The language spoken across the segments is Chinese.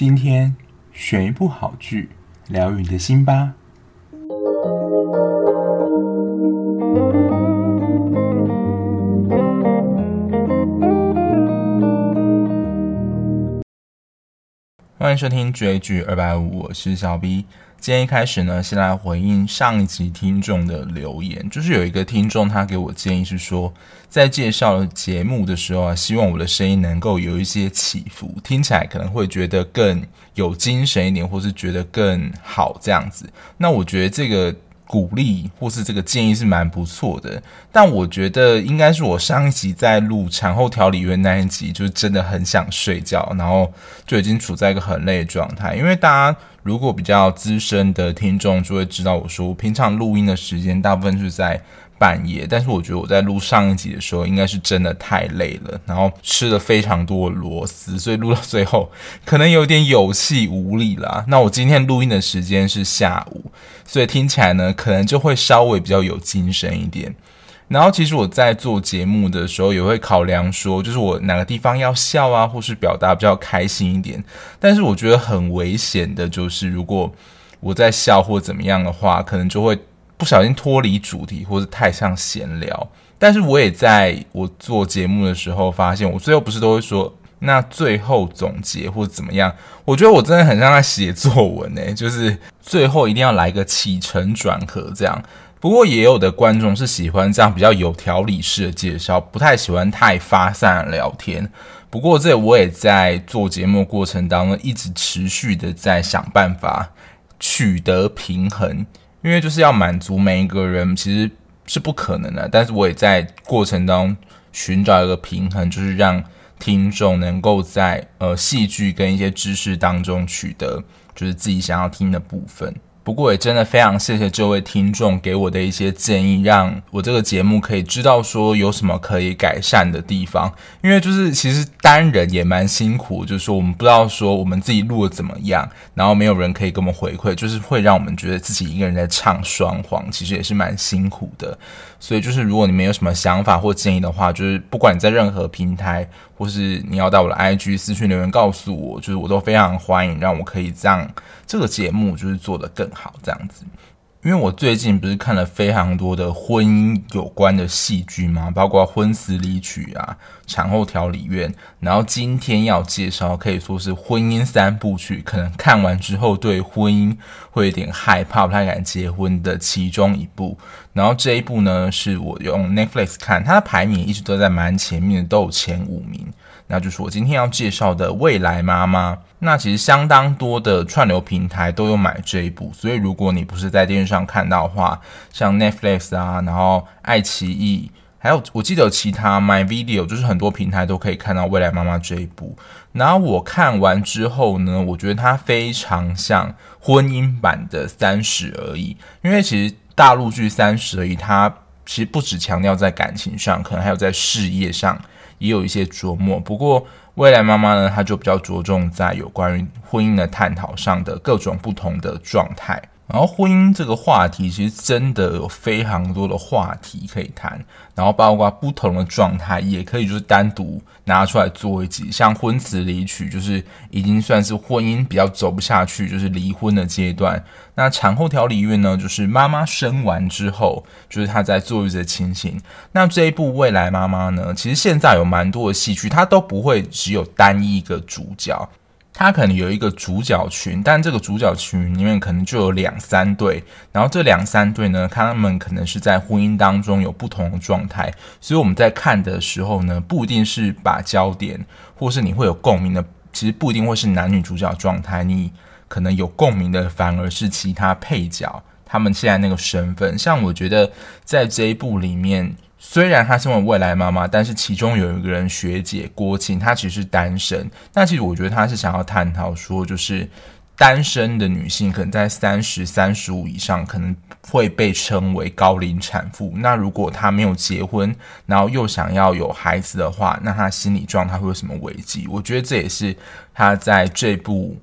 今天选一部好剧，疗愈你的心吧。欢迎收听追剧二百五，我是小 B。今天一开始呢，先来回应上一集听众的留言，就是有一个听众他给我建议是说，在介绍节目的时候啊，希望我的声音能够有一些起伏，听起来可能会觉得更有精神一点，或是觉得更好这样子。那我觉得这个。鼓励或是这个建议是蛮不错的，但我觉得应该是我上一集在录产后调理员那一集，就是真的很想睡觉，然后就已经处在一个很累的状态。因为大家如果比较资深的听众就会知道，我说我平常录音的时间大部分是在。半夜，但是我觉得我在录上一集的时候，应该是真的太累了，然后吃了非常多的螺丝，所以录到最后可能有点有气无力啦。那我今天录音的时间是下午，所以听起来呢，可能就会稍微比较有精神一点。然后其实我在做节目的时候，也会考量说，就是我哪个地方要笑啊，或是表达比较开心一点。但是我觉得很危险的就是，如果我在笑或怎么样的话，可能就会。不小心脱离主题，或是太像闲聊，但是我也在我做节目的时候发现，我最后不是都会说，那最后总结或者怎么样？我觉得我真的很像在写作文呢，就是最后一定要来个起承转合这样。不过也有的观众是喜欢这样比较有条理式的介绍，不太喜欢太发散的聊天。不过这我也在做节目过程当中一直持续的在想办法取得平衡。因为就是要满足每一个人，其实是不可能的。但是我也在过程当中寻找一个平衡，就是让听众能够在呃戏剧跟一些知识当中取得就是自己想要听的部分。不过也真的非常谢谢这位听众给我的一些建议，让我这个节目可以知道说有什么可以改善的地方。因为就是其实单人也蛮辛苦，就是说我们不知道说我们自己录的怎么样，然后没有人可以给我们回馈，就是会让我们觉得自己一个人在唱双簧，其实也是蛮辛苦的。所以就是如果你们有什么想法或建议的话，就是不管你在任何平台，或是你要到我的 IG 私讯留言告诉我，就是我都非常欢迎，让我可以让这个节目就是做得更好这样子。因为我最近不是看了非常多的婚姻有关的戏剧吗？包括《婚词离曲》啊，《产后调理院》，然后今天要介绍可以说是婚姻三部曲，可能看完之后对婚姻会有点害怕，不太敢结婚的其中一部。然后这一部呢，是我用 Netflix 看，它的排名一直都在蛮前面的，都有前五名。那就是我今天要介绍的《未来妈妈》。那其实相当多的串流平台都有买这一部，所以如果你不是在电视上看到的话，像 Netflix 啊，然后爱奇艺，还有我记得有其他 My Video，就是很多平台都可以看到《未来妈妈》这一部。然后我看完之后呢，我觉得它非常像婚姻版的《三十而已》，因为其实大陆剧《三十而已》，它其实不只强调在感情上，可能还有在事业上。也有一些琢磨，不过未来妈妈呢，她就比较着重在有关于婚姻的探讨上的各种不同的状态。然后婚姻这个话题，其实真的有非常多的话题可以谈，然后包括不同的状态，也可以就是单独拿出来做一集。像婚词离曲，就是已经算是婚姻比较走不下去，就是离婚的阶段。那产后调理院呢，就是妈妈生完之后，就是她在坐月子的情形。那这一部未来妈妈呢，其实现在有蛮多的戏剧，它都不会只有单一个主角。他可能有一个主角群，但这个主角群里面可能就有两三对，然后这两三对呢，他们可能是在婚姻当中有不同的状态，所以我们在看的时候呢，不一定是把焦点，或是你会有共鸣的，其实不一定会是男女主角状态，你可能有共鸣的反而是其他配角，他们现在那个身份，像我觉得在这一部里面。虽然她身为未来妈妈，但是其中有一个人学姐郭琴，她其实是单身。那其实我觉得她是想要探讨说，就是单身的女性可能在三十三十五以上，可能会被称为高龄产妇。那如果她没有结婚，然后又想要有孩子的话，那她心理状态会有什么危机？我觉得这也是她在这部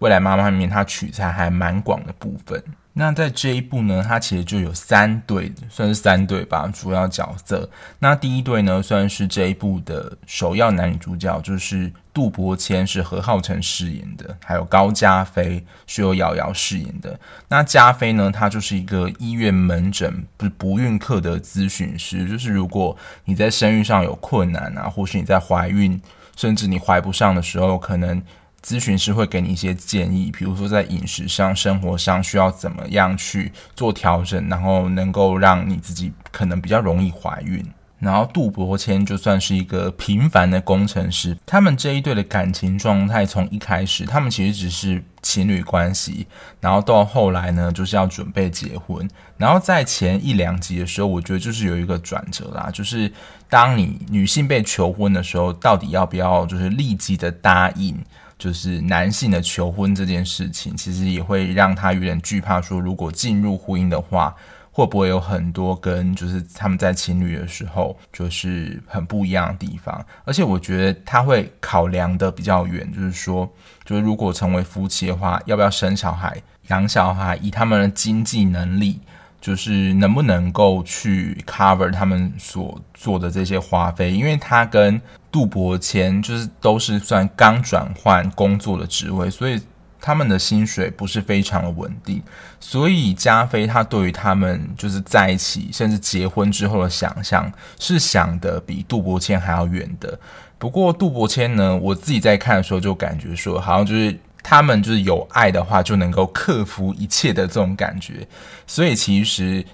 未来妈妈里面她取材还蛮广的部分。那在这一部呢，它其实就有三对，算是三对吧，主要角色。那第一对呢，算是这一部的首要男女主角，就是杜伯谦是何浩晨饰演的，还有高嘉菲是由瑶瑶饰演的。那嘉菲呢，他就是一个医院门诊不不孕科的咨询师，就是如果你在生育上有困难啊，或是你在怀孕，甚至你怀不上的时候，可能。咨询师会给你一些建议，比如说在饮食上、生活上需要怎么样去做调整，然后能够让你自己可能比较容易怀孕。然后杜伯谦就算是一个平凡的工程师，他们这一对的感情状态从一开始，他们其实只是情侣关系，然后到后来呢，就是要准备结婚。然后在前一两集的时候，我觉得就是有一个转折啦，就是当你女性被求婚的时候，到底要不要就是立即的答应？就是男性的求婚这件事情，其实也会让他有点惧怕，说如果进入婚姻的话，会不会有很多跟就是他们在情侣的时候就是很不一样的地方？而且我觉得他会考量的比较远，就是说，就是如果成为夫妻的话，要不要生小孩、养小孩，以他们的经济能力。就是能不能够去 cover 他们所做的这些花费，因为他跟杜伯谦就是都是算刚转换工作的职位，所以他们的薪水不是非常的稳定。所以加菲他对于他们就是在一起甚至结婚之后的想象是想的比杜伯谦还要远的。不过杜伯谦呢，我自己在看的时候就感觉说，好像就是。他们就是有爱的话，就能够克服一切的这种感觉。所以其实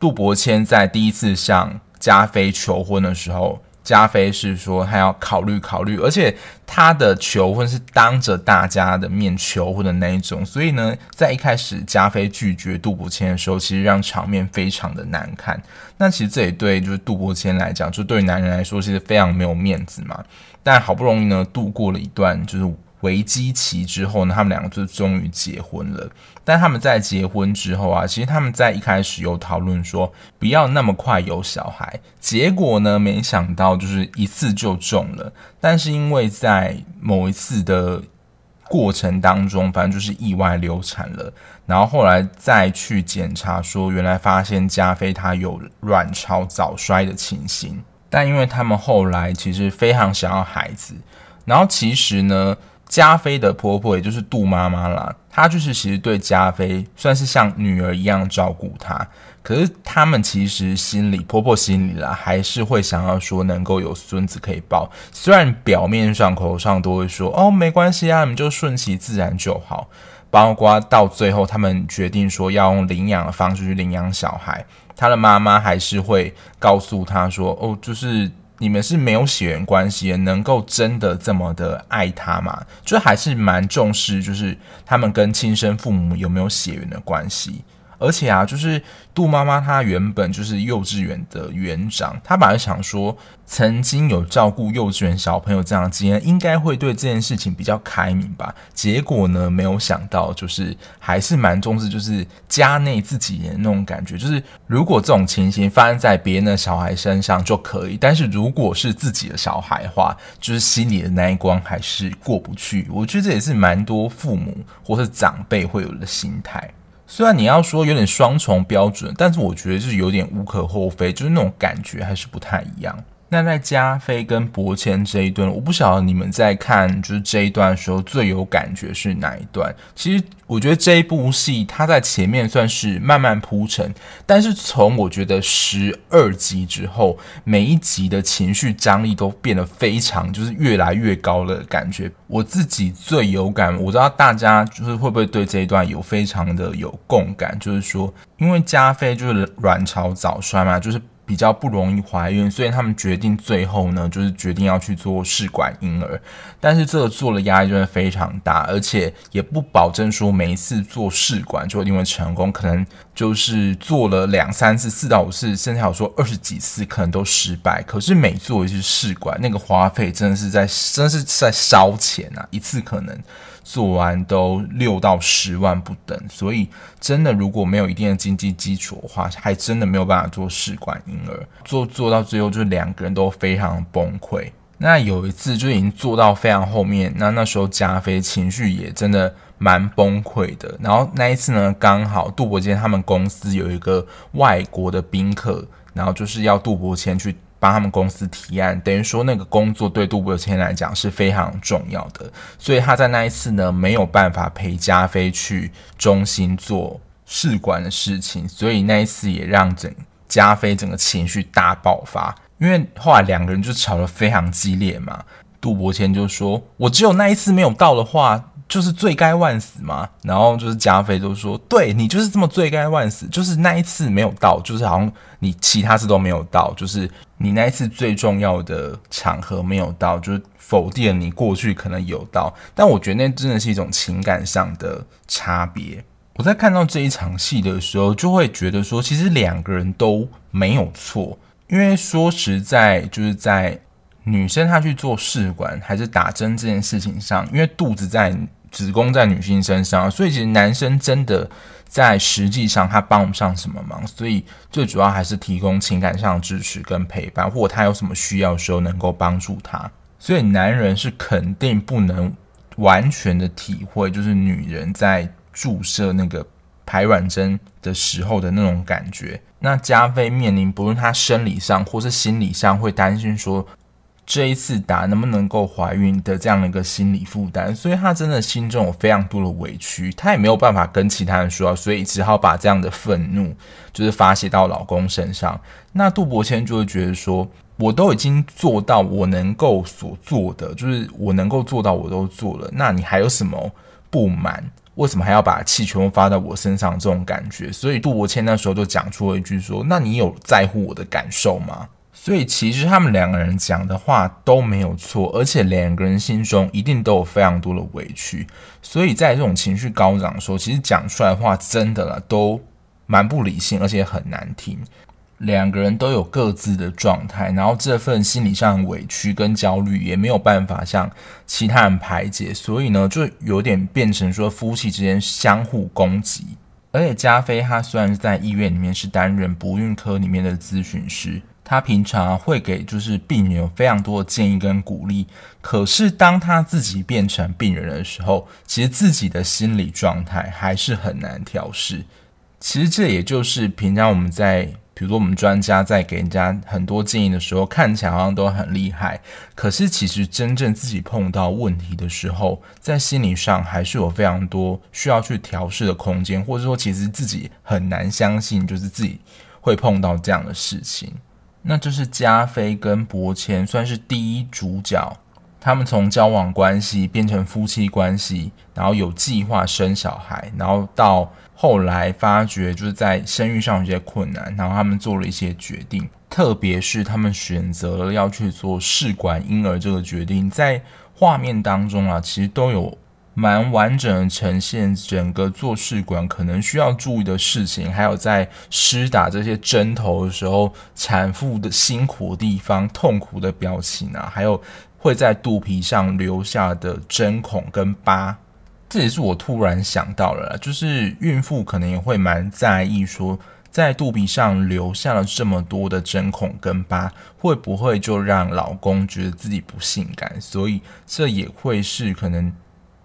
杜伯谦在第一次向加菲求婚的时候，加菲是说他要考虑考虑，而且他的求婚是当着大家的面求婚的那一种。所以呢，在一开始加菲拒绝杜伯谦的时候，其实让场面非常的难看。那其实这也对就是杜伯谦来讲，就对男人来说，其实非常没有面子嘛。但好不容易呢，度过了一段就是。危机期之后呢，他们两个就终于结婚了。但他们在结婚之后啊，其实他们在一开始有讨论说不要那么快有小孩。结果呢，没想到就是一次就中了。但是因为在某一次的过程当中，反正就是意外流产了。然后后来再去检查，说原来发现加菲他有卵巢早衰的情形。但因为他们后来其实非常想要孩子，然后其实呢。加菲的婆婆也就是杜妈妈啦，她就是其实对加菲算是像女儿一样照顾她。可是他们其实心里，婆婆心里啦，还是会想要说能够有孙子可以抱。虽然表面上、口头上都会说哦，没关系啊，你们就顺其自然就好。包括到最后，他们决定说要用领养的方式去领养小孩，他的妈妈还是会告诉他说哦，就是。你们是没有血缘关系，能够真的这么的爱他吗？就还是蛮重视，就是他们跟亲生父母有没有血缘的关系。而且啊，就是杜妈妈她原本就是幼稚园的园长，她本来想说，曾经有照顾幼稚园小朋友这样的经验，应该会对这件事情比较开明吧。结果呢，没有想到，就是还是蛮重视，就是家内自己人的那种感觉。就是如果这种情形发生在别人的小孩身上就可以，但是如果是自己的小孩的话，就是心里的那一关还是过不去。我觉得这也是蛮多父母或是长辈会有的心态。虽然你要说有点双重标准，但是我觉得就是有点无可厚非，就是那种感觉还是不太一样。那在加菲跟伯谦这一段，我不晓得你们在看就是这一段的时候最有感觉是哪一段？其实我觉得这一部戏它在前面算是慢慢铺陈，但是从我觉得十二集之后，每一集的情绪张力都变得非常就是越来越高的感觉。我自己最有感，我知道大家就是会不会对这一段有非常的有共感，就是说因为加菲就是卵巢早衰嘛，就是。比较不容易怀孕，所以他们决定最后呢，就是决定要去做试管婴儿。但是这个做的压力真的非常大，而且也不保证说每一次做试管就一定会成功，可能就是做了两三次、四到五次，甚至还有说二十几次可能都失败。可是每做一次试管，那个花费真的是在，真的是在烧钱啊！一次可能。做完都六到十万不等，所以真的如果没有一定的经济基础的话，还真的没有办法做试管婴儿。做做到最后，就两个人都非常崩溃。那有一次就已经做到非常后面，那那时候加菲情绪也真的蛮崩溃的。然后那一次呢，刚好杜伯谦他们公司有一个外国的宾客，然后就是要杜伯谦去帮他们公司提案，等于说那个工作对杜伯谦来讲是非常重要的，所以他在那一次呢没有办法陪加菲去中心做试管的事情，所以那一次也让整加菲整个情绪大爆发。因为后来两个人就吵得非常激烈嘛，杜伯谦就说：“我只有那一次没有到的话，就是罪该万死嘛。”然后就是加菲就说：“对，你就是这么罪该万死，就是那一次没有到，就是好像你其他次都没有到，就是你那一次最重要的场合没有到，就是否定了你过去可能有到。但我觉得那真的是一种情感上的差别。我在看到这一场戏的时候，就会觉得说，其实两个人都没有错。”因为说实在，就是在女生她去做试管还是打针这件事情上，因为肚子在子宫在女性身上，所以其实男生真的在实际上他帮不上什么忙，所以最主要还是提供情感上的支持跟陪伴，或者他有什么需要的时候能够帮助他。所以男人是肯定不能完全的体会，就是女人在注射那个。排卵针的时候的那种感觉，那加菲面临不论他生理上或是心理上会担心说这一次打能不能够怀孕的这样的一个心理负担，所以他真的心中有非常多的委屈，他也没有办法跟其他人说，所以只好把这样的愤怒就是发泄到老公身上。那杜伯谦就会觉得说，我都已经做到我能够所做的，就是我能够做到我都做了，那你还有什么不满？为什么还要把气全部发到我身上？这种感觉，所以杜伯谦那时候就讲出了一句说：“那你有在乎我的感受吗？”所以其实他们两个人讲的话都没有错，而且两个人心中一定都有非常多的委屈。所以在这种情绪高涨的时候，其实讲出来的话真的啦，都蛮不理性，而且很难听。两个人都有各自的状态，然后这份心理上的委屈跟焦虑也没有办法向其他人排解，所以呢，就有点变成说夫妻之间相互攻击。而且加菲他虽然是在医院里面是担任不孕科里面的咨询师，他平常会给就是病人有非常多的建议跟鼓励，可是当他自己变成病人的时候，其实自己的心理状态还是很难调试。其实这也就是平常我们在。比如说，我们专家在给人家很多建议的时候，看起来好像都很厉害，可是其实真正自己碰到问题的时候，在心理上还是有非常多需要去调试的空间，或者说，其实自己很难相信，就是自己会碰到这样的事情。那就是加菲跟伯谦算是第一主角，他们从交往关系变成夫妻关系，然后有计划生小孩，然后到。后来发觉就是在生育上有些困难，然后他们做了一些决定，特别是他们选择了要去做试管婴儿这个决定，在画面当中啊，其实都有蛮完整的呈现整个做试管可能需要注意的事情，还有在施打这些针头的时候，产妇的辛苦地方、痛苦的表情啊，还有会在肚皮上留下的针孔跟疤。这也是我突然想到了，就是孕妇可能也会蛮在意，说在肚皮上留下了这么多的针孔跟疤，会不会就让老公觉得自己不性感？所以这也会是可能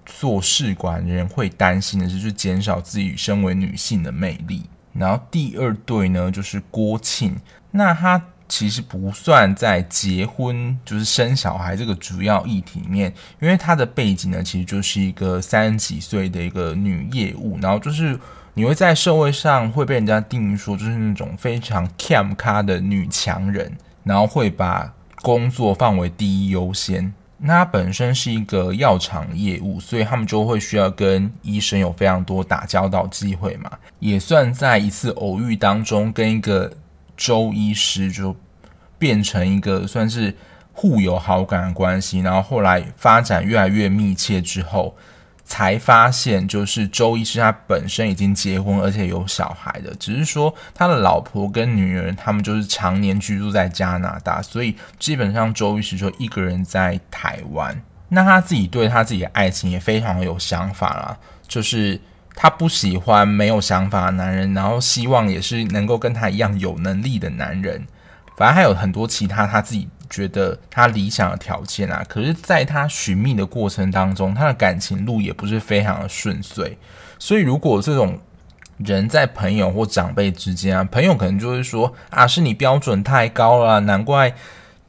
做试管人会担心的是，就是减少自己身为女性的魅力。然后第二对呢，就是郭庆，那他。其实不算在结婚就是生小孩这个主要议题里面，因为她的背景呢，其实就是一个三十几岁的一个女业务，然后就是你会在社会上会被人家定义说就是那种非常 cam 咖的女强人，然后会把工作放为第一优先。那本身是一个药厂业务，所以他们就会需要跟医生有非常多打交道机会嘛，也算在一次偶遇当中跟一个。周医师就变成一个算是互有好感的关系，然后后来发展越来越密切之后，才发现就是周医师他本身已经结婚，而且有小孩的，只是说他的老婆跟女儿他们就是常年居住在加拿大，所以基本上周医师就一个人在台湾。那他自己对他自己的爱情也非常有想法啦，就是。他不喜欢没有想法的男人，然后希望也是能够跟他一样有能力的男人。反正还有很多其他他自己觉得他理想的条件啊，可是在他寻觅的过程当中，他的感情路也不是非常的顺遂。所以，如果这种人在朋友或长辈之间啊，朋友可能就会说啊，是你标准太高了，难怪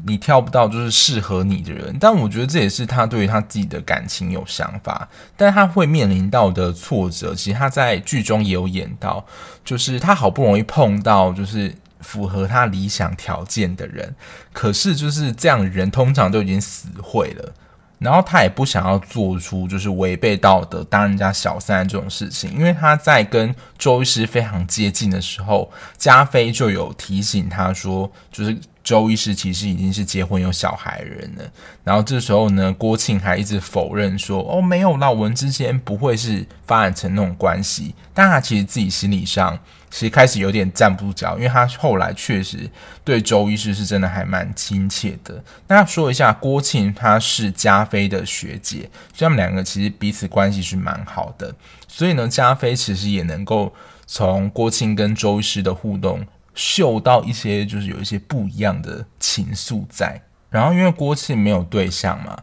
你挑不到就是适合你的人。但我觉得这也是他对于他自己的感情有想法，但他会面临到的挫折，其实他在剧中也有演到，就是他好不容易碰到就是符合他理想条件的人，可是就是这样人通常都已经死会了。然后他也不想要做出就是违背道德、当人家小三这种事情，因为他在跟周医师非常接近的时候，加菲就有提醒他说，就是周医师其实已经是结婚有小孩的人了。然后这时候呢，郭庆还一直否认说，哦，没有啦，我们之间不会是发展成那种关系。但他其实自己心理上。其实开始有点站不住脚，因为他后来确实对周医师是真的还蛮亲切的。那说一下，郭庆她是加菲的学姐，所以他们两个其实彼此关系是蛮好的。所以呢，加菲其实也能够从郭庆跟周医师的互动嗅到一些，就是有一些不一样的情愫在。然后因为郭庆没有对象嘛，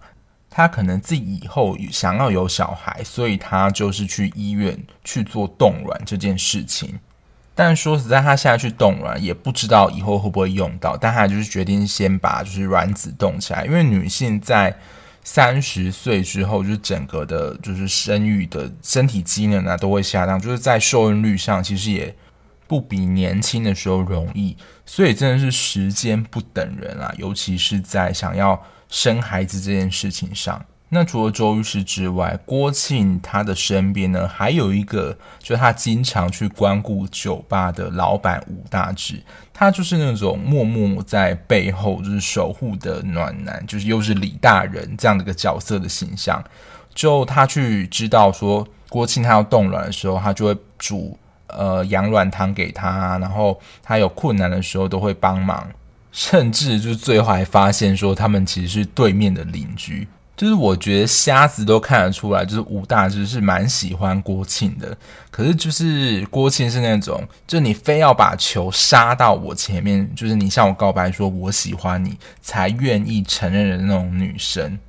他可能自己以后想要有小孩，所以他就是去医院去做冻卵这件事情。但说实在，他现在去冻卵也不知道以后会不会用到，但他就是决定先把就是卵子冻起来，因为女性在三十岁之后，就是整个的，就是生育的身体机能啊都会下降，就是在受孕率上其实也不比年轻的时候容易，所以真的是时间不等人啊，尤其是在想要生孩子这件事情上。那除了周律师之外，郭庆他的身边呢，还有一个，就是他经常去光顾酒吧的老板吴大志，他就是那种默默在背后就是守护的暖男，就是又是李大人这样的一个角色的形象。就他去知道说郭庆他要冻卵的时候，他就会煮呃养卵汤给他，然后他有困难的时候都会帮忙，甚至就最后还发现说他们其实是对面的邻居。就是我觉得瞎子都看得出来，就是吴大志是蛮喜欢郭庆的。可是就是郭庆是那种，就你非要把球杀到我前面，就是你向我告白说我喜欢你，才愿意承认的那种女生。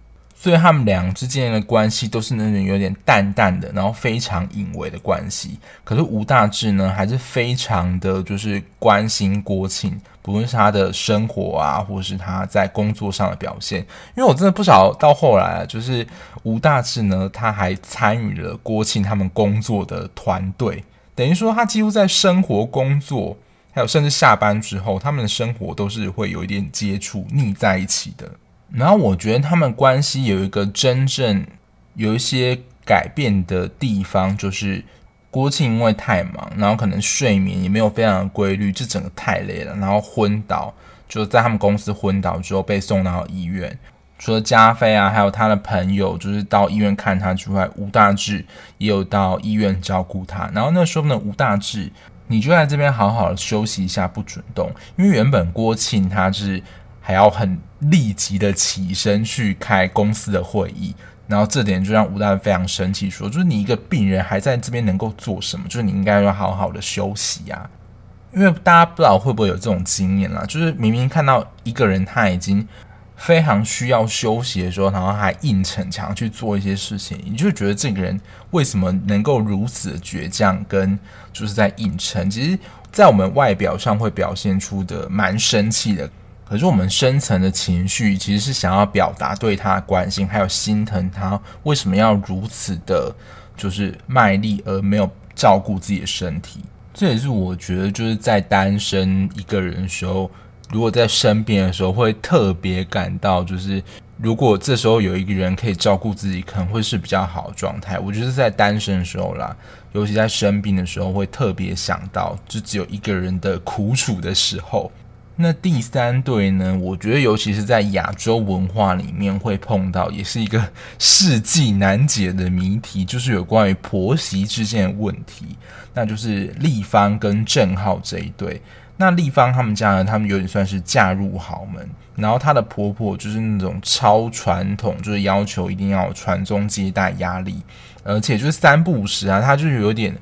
所以他们俩之间的关系都是那种有点淡淡的，然后非常隐微的关系。可是吴大志呢，还是非常的就是关心郭庆，不论是他的生活啊，或是他在工作上的表现。因为我真的不晓到后来，就是吴大志呢，他还参与了郭庆他们工作的团队，等于说他几乎在生活、工作，还有甚至下班之后，他们的生活都是会有一点接触、腻在一起的。然后我觉得他们关系有一个真正有一些改变的地方，就是郭庆因为太忙，然后可能睡眠也没有非常的规律，就整个太累了，然后昏倒，就在他们公司昏倒之后被送到医院。除了加菲啊，还有他的朋友，就是到医院看他之外，吴大志也有到医院照顾他。然后那时候呢，吴大志，你就在这边好好休息一下，不准动，因为原本郭庆他是。还要很立即的起身去开公司的会议，然后这点就让吴大非常生气，说：“就是你一个病人还在这边能够做什么？就是你应该要好好的休息呀。”因为大家不知道会不会有这种经验啦，就是明明看到一个人他已经非常需要休息的时候，然后还硬逞强去做一些事情，你就觉得这个人为什么能够如此的倔强，跟就是在硬撑？其实，在我们外表上会表现出的蛮生气的。可是我们深层的情绪其实是想要表达对他的关心，还有心疼他为什么要如此的，就是卖力而没有照顾自己的身体。这也是我觉得就是在单身一个人的时候，如果在生病的时候会特别感到，就是如果这时候有一个人可以照顾自己，可能会是比较好的状态。我觉得在单身的时候啦，尤其在生病的时候，会特别想到就只有一个人的苦楚的时候。那第三对呢？我觉得尤其是在亚洲文化里面会碰到，也是一个世纪难解的谜题，就是有关于婆媳之间的问题。那就是丽芳跟郑浩这一对。那丽芳他们家呢，他们有点算是嫁入豪门，然后她的婆婆就是那种超传统，就是要求一定要传宗接代压力，而且就是三不五时啊，她就是有点。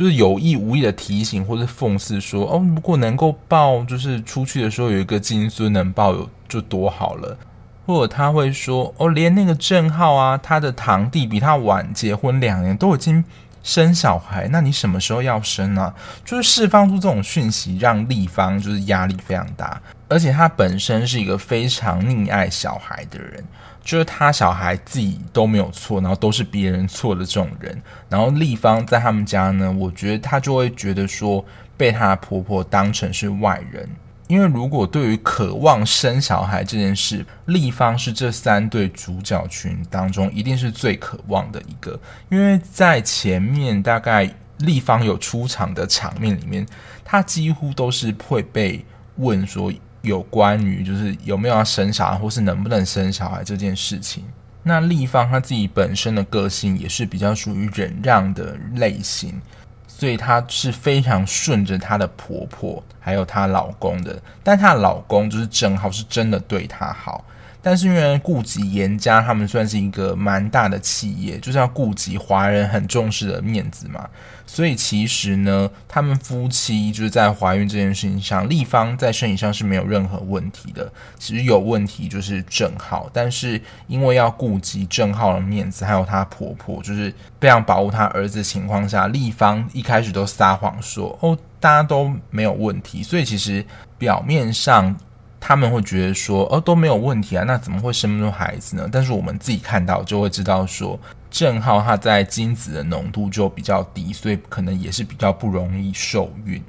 就是有意无意的提醒或者讽刺说，哦，如果能够抱，就是出去的时候有一个金孙能抱有就多好了。或者他会说，哦，连那个郑浩啊，他的堂弟比他晚结婚两年，都已经生小孩，那你什么时候要生呢？就是释放出这种讯息，让立方就是压力非常大，而且他本身是一个非常溺爱小孩的人，就是他小孩自己都没有错，然后都是别人错的这种人。然后丽芳在他们家呢，我觉得他就会觉得说，被他婆婆当成是外人。因为如果对于渴望生小孩这件事，丽芳是这三对主角群当中一定是最渴望的一个。因为在前面大概丽芳有出场的场面里面，她几乎都是会被问说有关于就是有没有要生小孩，或是能不能生小孩这件事情。那丽芳她自己本身的个性也是比较属于忍让的类型。所以她是非常顺着她的婆婆还有她老公的，但她的老公就是正好是真的对她好。但是因为顾及严家，他们算是一个蛮大的企业，就是要顾及华人很重视的面子嘛。所以其实呢，他们夫妻就是在怀孕这件事情上，丽芳在身体上是没有任何问题的。其实有问题就是正浩，但是因为要顾及郑浩的面子，还有她婆婆就是非常保护她儿子的情况下，丽芳一开始都撒谎说哦，大家都没有问题。所以其实表面上。他们会觉得说，哦，都没有问题啊，那怎么会生不出孩子呢？但是我们自己看到就会知道说，正浩他在精子的浓度就比较低，所以可能也是比较不容易受孕。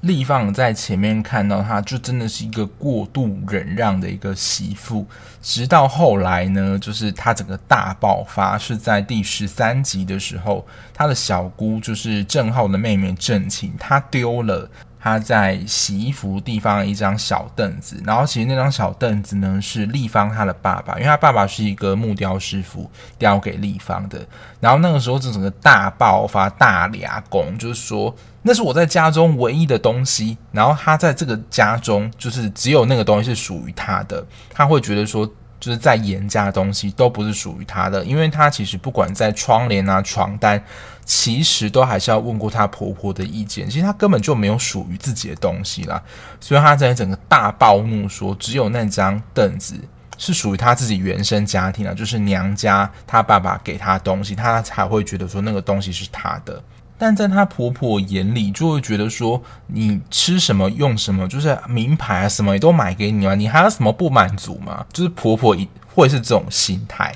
立放在前面看到他就真的是一个过度忍让的一个媳妇，直到后来呢，就是他整个大爆发是在第十三集的时候，他的小姑就是郑浩的妹妹郑琴，她丢了。他在洗衣服地方一张小凳子，然后其实那张小凳子呢是丽芳她的爸爸，因为他爸爸是一个木雕师傅，雕给丽芳的。然后那个时候这整个大爆发大俩公，就是说那是我在家中唯一的东西，然后他在这个家中就是只有那个东西是属于他的，他会觉得说。就是在严家的东西都不是属于他的，因为他其实不管在窗帘啊、床单，其实都还是要问过他婆婆的意见。其实他根本就没有属于自己的东西啦，所以他在整个大暴怒说，只有那张凳子是属于他自己原生家庭啊，就是娘家他爸爸给他东西，他才会觉得说那个东西是他的。但在她婆婆眼里，就会觉得说，你吃什么用什么，就是名牌啊，什么也都买给你啊，你还有什么不满足吗？就是婆婆会是这种心态。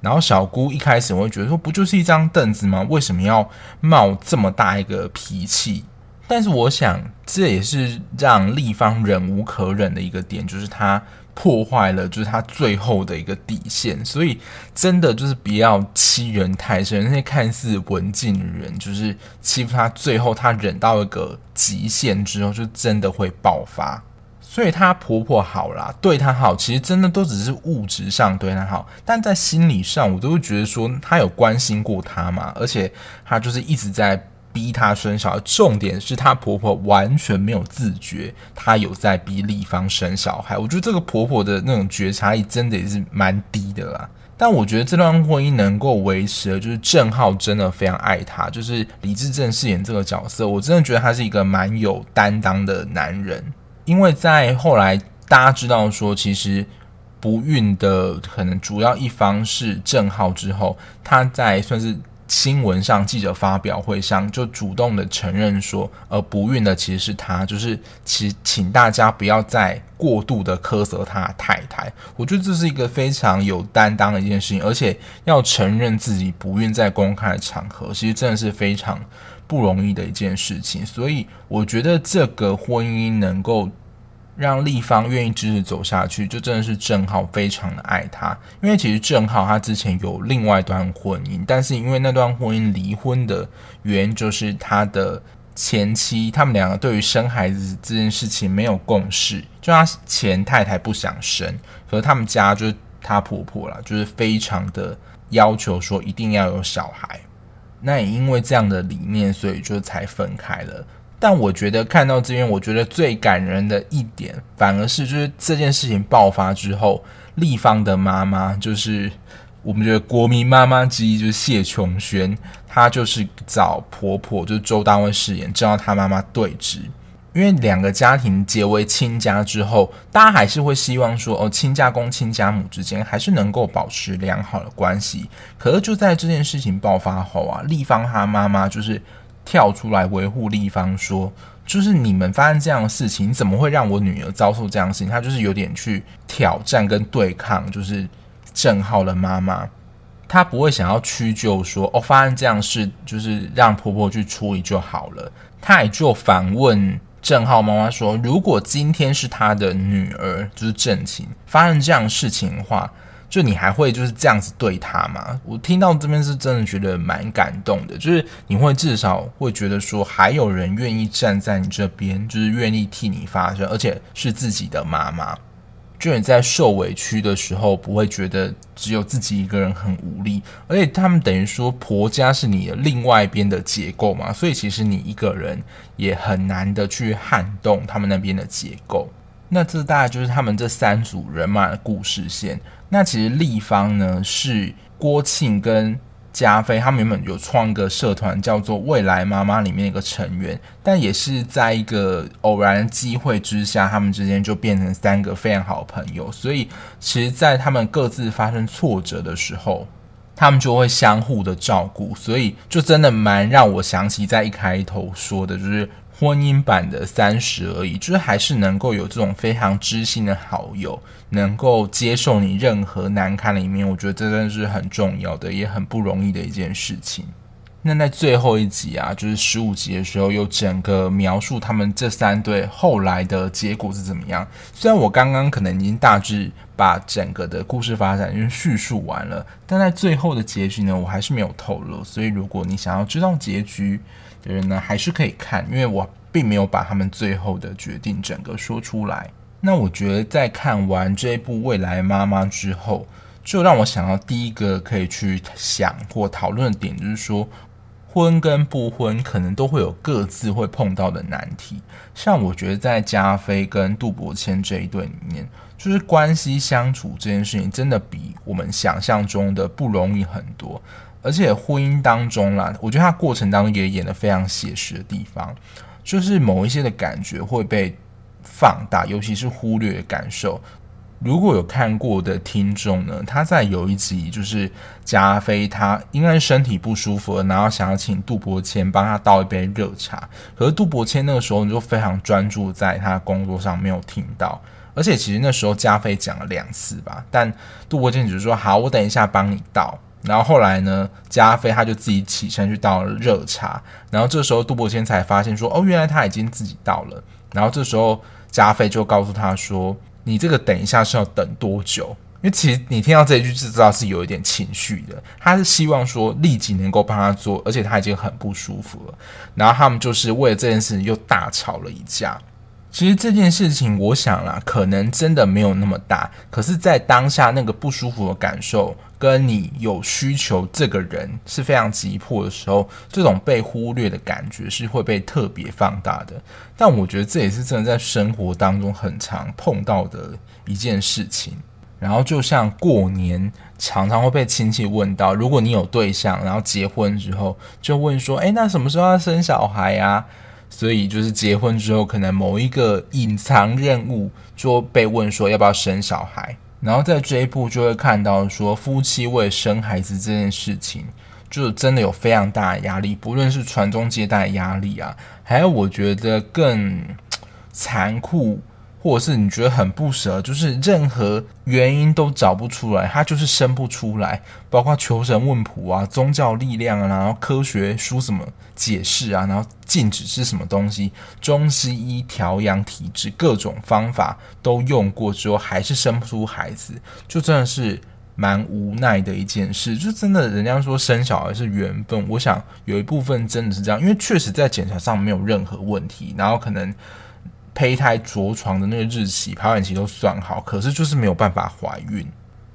然后小姑一开始会觉得说，不就是一张凳子吗？为什么要冒这么大一个脾气？但是我想，这也是让丽芳忍无可忍的一个点，就是她。破坏了就是他最后的一个底线，所以真的就是不要欺人太甚。那些看似文静的人，就是欺负他，最后他忍到一个极限之后，就真的会爆发。所以她婆婆好啦，对她好，其实真的都只是物质上对她好，但在心理上，我都会觉得说她有关心过她嘛，而且她就是一直在。逼她生小孩，重点是她婆婆完全没有自觉，她有在逼丽芳生小孩。我觉得这个婆婆的那种觉察力真的也是蛮低的啦。但我觉得这段婚姻能够维持的，就是正浩真的非常爱她，就是李志正饰演这个角色，我真的觉得他是一个蛮有担当的男人。因为在后来大家知道说，其实不孕的可能主要一方是正浩之后，他在算是。新闻上记者发表会上就主动的承认说，呃，不孕的其实是他，就是其请大家不要再过度的苛责他的太太。我觉得这是一个非常有担当的一件事情，而且要承认自己不孕在公开的场合，其实真的是非常不容易的一件事情。所以我觉得这个婚姻能够。让丽芳愿意支持走下去，就真的是正浩非常的爱她。因为其实正浩他之前有另外一段婚姻，但是因为那段婚姻离婚的原因，就是他的前妻他们两个对于生孩子这件事情没有共识，就他前太太不想生，可是他们家就是他婆婆啦，就是非常的要求说一定要有小孩。那也因为这样的理念，所以就才分开了。但我觉得看到这边，我觉得最感人的一点，反而是就是这件事情爆发之后，丽芳的妈妈就是我们觉得国民妈妈之一就是谢琼轩，她就是找婆婆，就是周大卫饰演，知道她妈妈对峙。因为两个家庭结为亲家之后，大家还是会希望说，哦，亲家公、亲家母之间还是能够保持良好的关系。可是就在这件事情爆发后啊，丽芳她妈妈就是跳出来维护立方，说，就是你们发生这样的事情，怎么会让我女儿遭受这样的事情？她就是有点去挑战跟对抗，就是郑浩的妈妈，她不会想要屈就说，哦，发生这样事，就是让婆婆去处理就好了。她也就反问。郑浩妈妈说：“如果今天是他的女儿，就是正晴发生这样事情的话，就你还会就是这样子对他吗？”我听到这边是真的觉得蛮感动的，就是你会至少会觉得说，还有人愿意站在你这边，就是愿意替你发声，而且是自己的妈妈。就你在受委屈的时候，不会觉得只有自己一个人很无力，而且他们等于说婆家是你的另外一边的结构嘛，所以其实你一个人也很难的去撼动他们那边的结构。那这大概就是他们这三组人马的故事线。那其实丽芳呢，是郭庆跟。加菲他们原本有创一个社团，叫做“未来妈妈”里面一个成员，但也是在一个偶然机会之下，他们之间就变成三个非常好的朋友。所以，其实，在他们各自发生挫折的时候，他们就会相互的照顾。所以，就真的蛮让我想起在一开头说的，就是。婚姻版的三十而已，就是还是能够有这种非常知心的好友，能够接受你任何难堪的一面，我觉得这真的是很重要的，也很不容易的一件事情。那在最后一集啊，就是十五集的时候，有整个描述他们这三对后来的结果是怎么样。虽然我刚刚可能已经大致把整个的故事发展已经叙述完了，但在最后的结局呢，我还是没有透露。所以如果你想要知道结局，的人呢，还是可以看，因为我并没有把他们最后的决定整个说出来。那我觉得在看完这一部《未来妈妈》之后，就让我想到第一个可以去想或讨论的点，就是说婚跟不婚可能都会有各自会碰到的难题。像我觉得在加菲跟杜伯谦这一对里面，就是关系相处这件事情，真的比我们想象中的不容易很多。而且婚姻当中啦，我觉得他过程当中也演得非常写实的地方，就是某一些的感觉会被放大，尤其是忽略的感受。如果有看过的听众呢，他在有一集就是加菲他应该是身体不舒服了，然后想要请杜伯谦帮他倒一杯热茶，可是杜伯谦那个时候你就非常专注在他工作上，没有听到。而且其实那时候加菲讲了两次吧，但杜伯谦只是说好，我等一下帮你倒。然后后来呢，加菲他就自己起身去倒了热茶。然后这时候杜伯谦才发现说：“哦，原来他已经自己倒了。”然后这时候加菲就告诉他说：“你这个等一下是要等多久？”因为其实你听到这一句就知道是有一点情绪的。他是希望说立即能够帮他做，而且他已经很不舒服了。然后他们就是为了这件事情又大吵了一架。其实这件事情，我想啦，可能真的没有那么大。可是，在当下那个不舒服的感受，跟你有需求，这个人是非常急迫的时候，这种被忽略的感觉是会被特别放大的。但我觉得这也是真的在生活当中很常碰到的一件事情。然后，就像过年常常会被亲戚问到，如果你有对象，然后结婚之后，就问说：“诶，那什么时候要生小孩呀？”所以就是结婚之后，可能某一个隐藏任务就被问说要不要生小孩，然后在这一部就会看到说夫妻为生孩子这件事情，就真的有非常大的压力，不论是传宗接代压力啊，还有我觉得更残酷。或者是你觉得很不舍，就是任何原因都找不出来，他就是生不出来，包括求神问卜啊、宗教力量啊，然后科学书什么解释啊，然后禁止是什么东西，中西医调养体质，各种方法都用过之后，还是生不出孩子，就真的是蛮无奈的一件事。就真的，人家说生小孩是缘分，我想有一部分真的是这样，因为确实在检查上没有任何问题，然后可能。胚胎着床的那个日期、排卵期都算好，可是就是没有办法怀孕，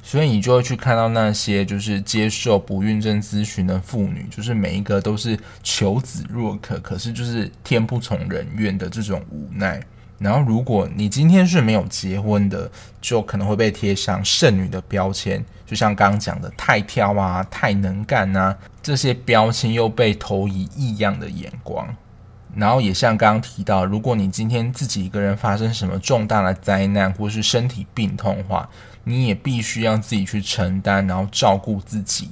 所以你就会去看到那些就是接受不孕症咨询的妇女，就是每一个都是求子若渴，可是就是天不从人愿的这种无奈。然后，如果你今天是没有结婚的，就可能会被贴上剩女的标签，就像刚刚讲的太挑啊、太能干啊，这些标签又被投以异样的眼光。然后也像刚刚提到，如果你今天自己一个人发生什么重大的灾难或是身体病痛的话，你也必须要自己去承担，然后照顾自己。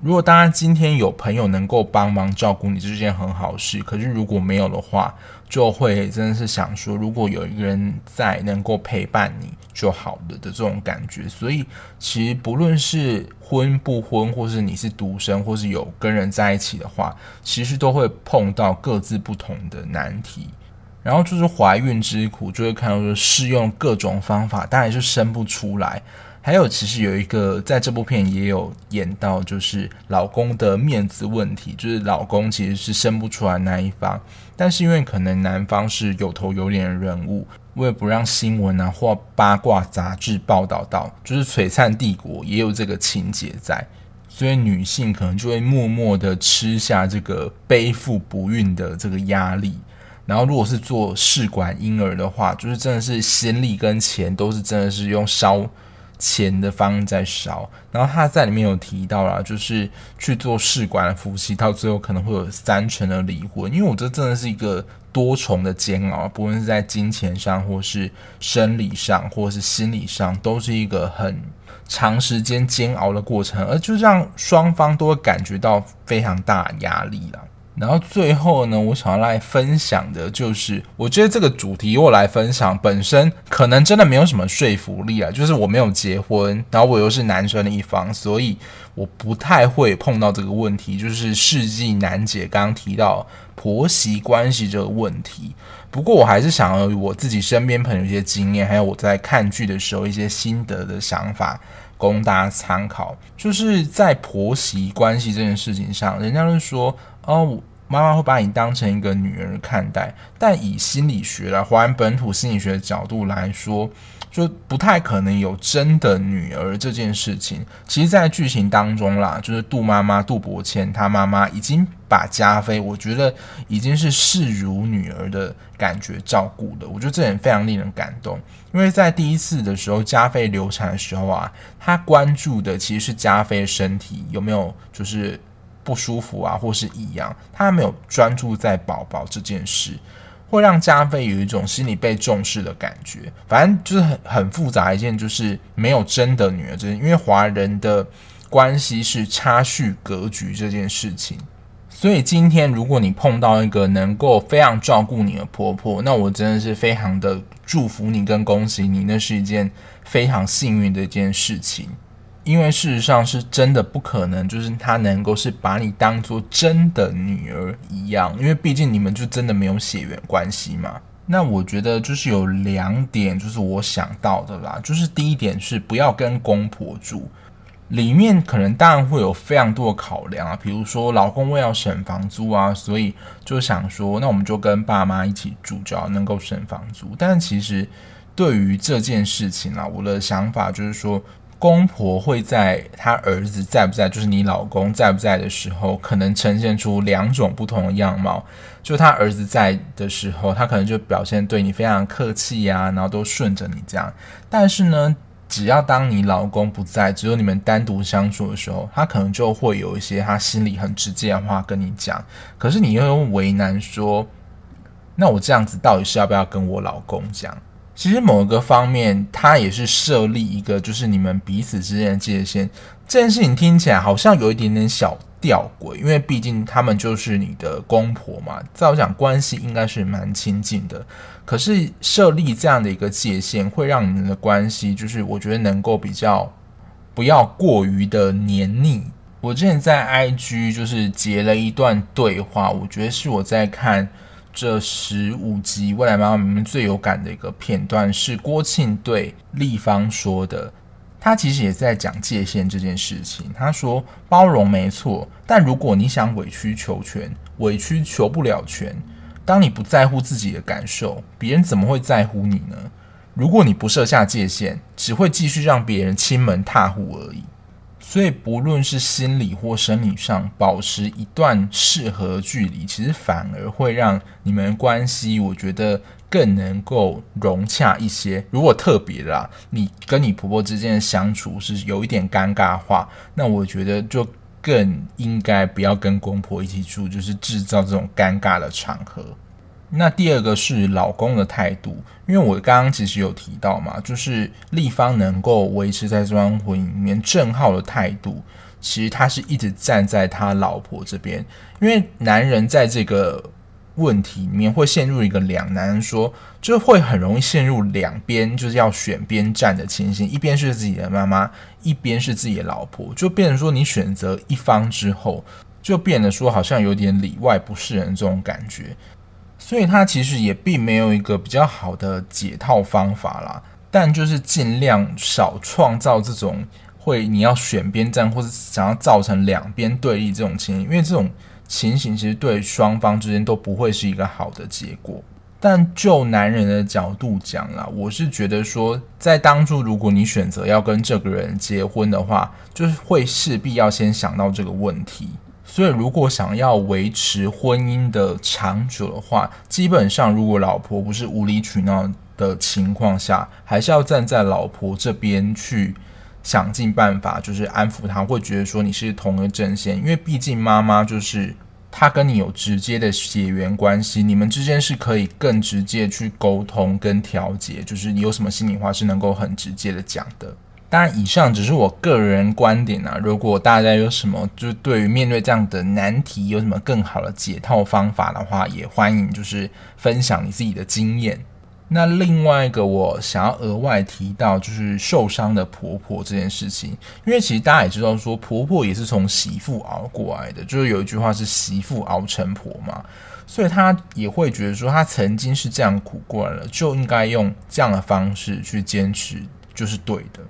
如果当然今天有朋友能够帮忙照顾你，这是件很好事。可是如果没有的话，就会真的是想说，如果有一个人在能够陪伴你就好了的这种感觉。所以其实不论是婚不婚，或是你是独生，或是有跟人在一起的话，其实都会碰到各自不同的难题。然后就是怀孕之苦，就会看到说试用各种方法，当然是生不出来。还有，其实有一个在这部片也有演到，就是老公的面子问题，就是老公其实是生不出来那一方，但是因为可能男方是有头有脸的人物，为不让新闻啊或八卦杂志报道到，就是璀璨帝国也有这个情节在，所以女性可能就会默默的吃下这个背负不孕的这个压力。然后，如果是做试管婴儿的话，就是真的是心力跟钱都是真的是用烧。钱的方在烧，然后他在里面有提到啦，就是去做试管的夫妻，到最后可能会有三成的离婚，因为我这真的是一个多重的煎熬，不论是在金钱上，或是生理上，或是心理上，都是一个很长时间煎熬的过程，而就让双方都会感觉到非常大压力啦。然后最后呢，我想要来分享的就是，我觉得这个主题我来分享本身可能真的没有什么说服力啊。就是我没有结婚，然后我又是男生的一方，所以我不太会碰到这个问题，就是世纪难解。刚刚提到婆媳关系这个问题，不过我还是想要我自己身边朋友一些经验，还有我在看剧的时候一些心得的想法供大家参考。就是在婆媳关系这件事情上，人家都说。哦，妈妈会把你当成一个女儿看待，但以心理学来华人本土心理学的角度来说，就不太可能有真的女儿这件事情。其实，在剧情当中啦，就是杜妈妈杜伯谦，她妈妈已经把加菲，我觉得已经是视如女儿的感觉照顾的。我觉得这点非常令人感动，因为在第一次的时候，加菲流产的时候啊，他关注的其实是加菲身体有没有就是。不舒服啊，或是异样，他没有专注在宝宝这件事，会让加菲有一种心里被重视的感觉。反正就是很很复杂一件，就是没有真的女儿这件，因为华人的关系是差序格局这件事情。所以今天如果你碰到一个能够非常照顾你的婆婆，那我真的是非常的祝福你跟恭喜你，那是一件非常幸运的一件事情。因为事实上是真的不可能，就是他能够是把你当做真的女儿一样，因为毕竟你们就真的没有血缘关系嘛。那我觉得就是有两点，就是我想到的啦，就是第一点是不要跟公婆住，里面可能当然会有非常多的考量啊，比如说老公为了省房租啊，所以就想说，那我们就跟爸妈一起住，只要能够省房租。但其实对于这件事情啊，我的想法就是说。公婆会在他儿子在不在，就是你老公在不在的时候，可能呈现出两种不同的样貌。就他儿子在的时候，他可能就表现对你非常客气呀，然后都顺着你这样。但是呢，只要当你老公不在，只有你们单独相处的时候，他可能就会有一些他心里很直接的话跟你讲。可是你又为难说，那我这样子到底是要不要跟我老公讲？其实某个方面，它也是设立一个，就是你们彼此之间的界限。这件事情听起来好像有一点点小吊诡，因为毕竟他们就是你的公婆嘛。照我讲，关系应该是蛮亲近的。可是设立这样的一个界限，会让你们的关系，就是我觉得能够比较不要过于的黏腻。我之前在 IG 就是截了一段对话，我觉得是我在看。这十五集《未来妈妈》里面最有感的一个片段是郭庆对丽芳说的，他其实也在讲界限这件事情。他说：“包容没错，但如果你想委曲求全，委曲求不了全。当你不在乎自己的感受，别人怎么会在乎你呢？如果你不设下界限，只会继续让别人亲门踏户而已。”所以不论是心理或生理上，保持一段适合距离，其实反而会让你们关系，我觉得更能够融洽一些。如果特别啦，你跟你婆婆之间的相处是有一点尴尬的话，那我觉得就更应该不要跟公婆一起住，就是制造这种尴尬的场合。那第二个是老公的态度，因为我刚刚其实有提到嘛，就是立方能够维持在这段婚姻里面，正浩的态度，其实他是一直站在他老婆这边，因为男人在这个问题里面会陷入一个两难，说就会很容易陷入两边就是要选边站的情形，一边是自己的妈妈，一边是自己的老婆，就变成说你选择一方之后，就变得说好像有点里外不是人这种感觉。所以他其实也并没有一个比较好的解套方法啦，但就是尽量少创造这种会你要选边站，或者想要造成两边对立这种情形，因为这种情形其实对双方之间都不会是一个好的结果。但就男人的角度讲啦，我是觉得说，在当初如果你选择要跟这个人结婚的话，就是会势必要先想到这个问题。所以，如果想要维持婚姻的长久的话，基本上如果老婆不是无理取闹的情况下，还是要站在老婆这边去想尽办法，就是安抚她，会觉得说你是同一个阵线，因为毕竟妈妈就是她跟你有直接的血缘关系，你们之间是可以更直接去沟通跟调节，就是你有什么心里话是能够很直接的讲的。当然，以上只是我个人观点啊。如果大家有什么，就是对于面对这样的难题，有什么更好的解套方法的话，也欢迎就是分享你自己的经验。那另外一个我想要额外提到，就是受伤的婆婆这件事情，因为其实大家也知道，说婆婆也是从媳妇熬过来的，就是有一句话是媳妇熬成婆嘛，所以她也会觉得说，她曾经是这样苦过来了，就应该用这样的方式去坚持，就是对的。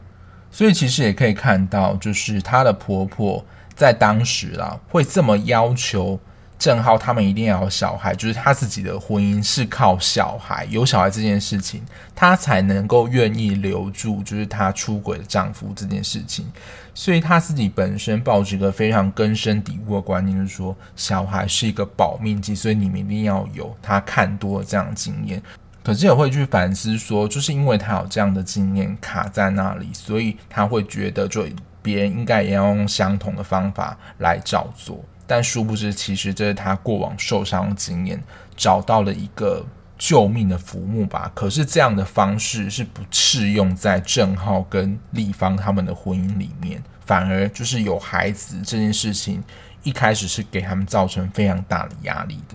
所以其实也可以看到，就是她的婆婆在当时啦，会这么要求郑浩他们一定要有小孩，就是她自己的婚姻是靠小孩有小孩这件事情，她才能够愿意留住，就是她出轨的丈夫这件事情。所以她自己本身抱着一个非常根深蒂固的观念，就是说小孩是一个保命剂，所以你们一定要有。她看多了这样的经验。可是也会去反思说，就是因为他有这样的经验卡在那里，所以他会觉得，就别人应该也要用相同的方法来照做。但殊不知，其实这是他过往受伤经验，找到了一个救命的浮木吧。可是这样的方式是不适用在正浩跟丽芳他们的婚姻里面，反而就是有孩子这件事情，一开始是给他们造成非常大的压力的。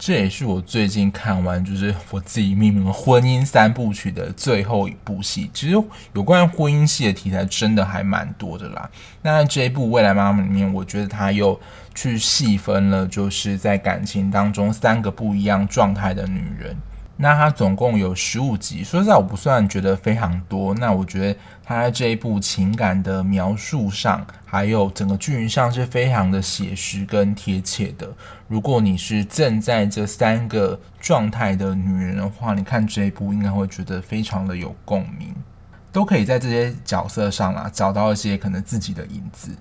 这也是我最近看完，就是我自己命名的婚姻三部曲的最后一部戏。其实有关于婚姻戏的题材真的还蛮多的啦。那这一部《未来妈妈》里面，我觉得他又去细分了，就是在感情当中三个不一样状态的女人。那它总共有十五集，说实在我不算觉得非常多。那我觉得它在这一部情感的描述上，还有整个剧情上是非常的写实跟贴切的。如果你是正在这三个状态的女人的话，你看这一部应该会觉得非常的有共鸣，都可以在这些角色上啦找到一些可能自己的影子。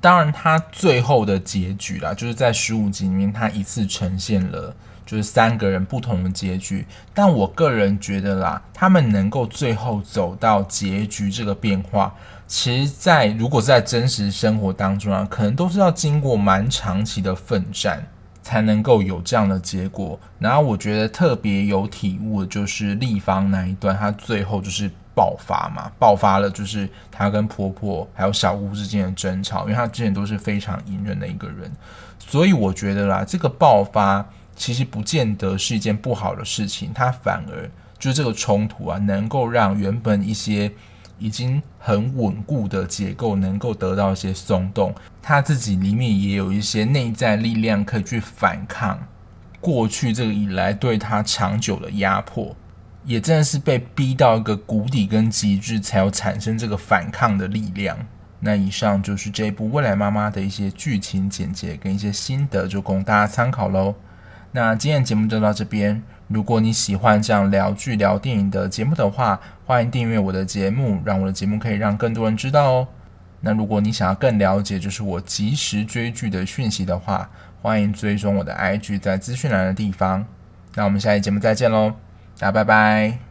当然，它最后的结局啦，就是在十五集里面，它一次呈现了。就是三个人不同的结局，但我个人觉得啦，他们能够最后走到结局这个变化，其实，在如果在真实生活当中啊，可能都是要经过蛮长期的奋战，才能够有这样的结果。然后我觉得特别有体悟的就是立方那一段，她最后就是爆发嘛，爆发了，就是她跟婆婆还有小姑之间的争吵，因为她之前都是非常隐忍的一个人，所以我觉得啦，这个爆发。其实不见得是一件不好的事情，它反而就这个冲突啊，能够让原本一些已经很稳固的结构能够得到一些松动，他自己里面也有一些内在力量可以去反抗过去这个以来对他长久的压迫，也真的是被逼到一个谷底跟极致，才有产生这个反抗的力量。那以上就是这一部《未来妈妈》的一些剧情简介跟一些心得，就供大家参考喽。那今天的节目就到这边。如果你喜欢这样聊剧聊电影的节目的话，欢迎订阅我的节目，让我的节目可以让更多人知道哦。那如果你想要更了解就是我及时追剧的讯息的话，欢迎追踪我的 IG，在资讯栏的地方。那我们下期节目再见喽，大家拜拜。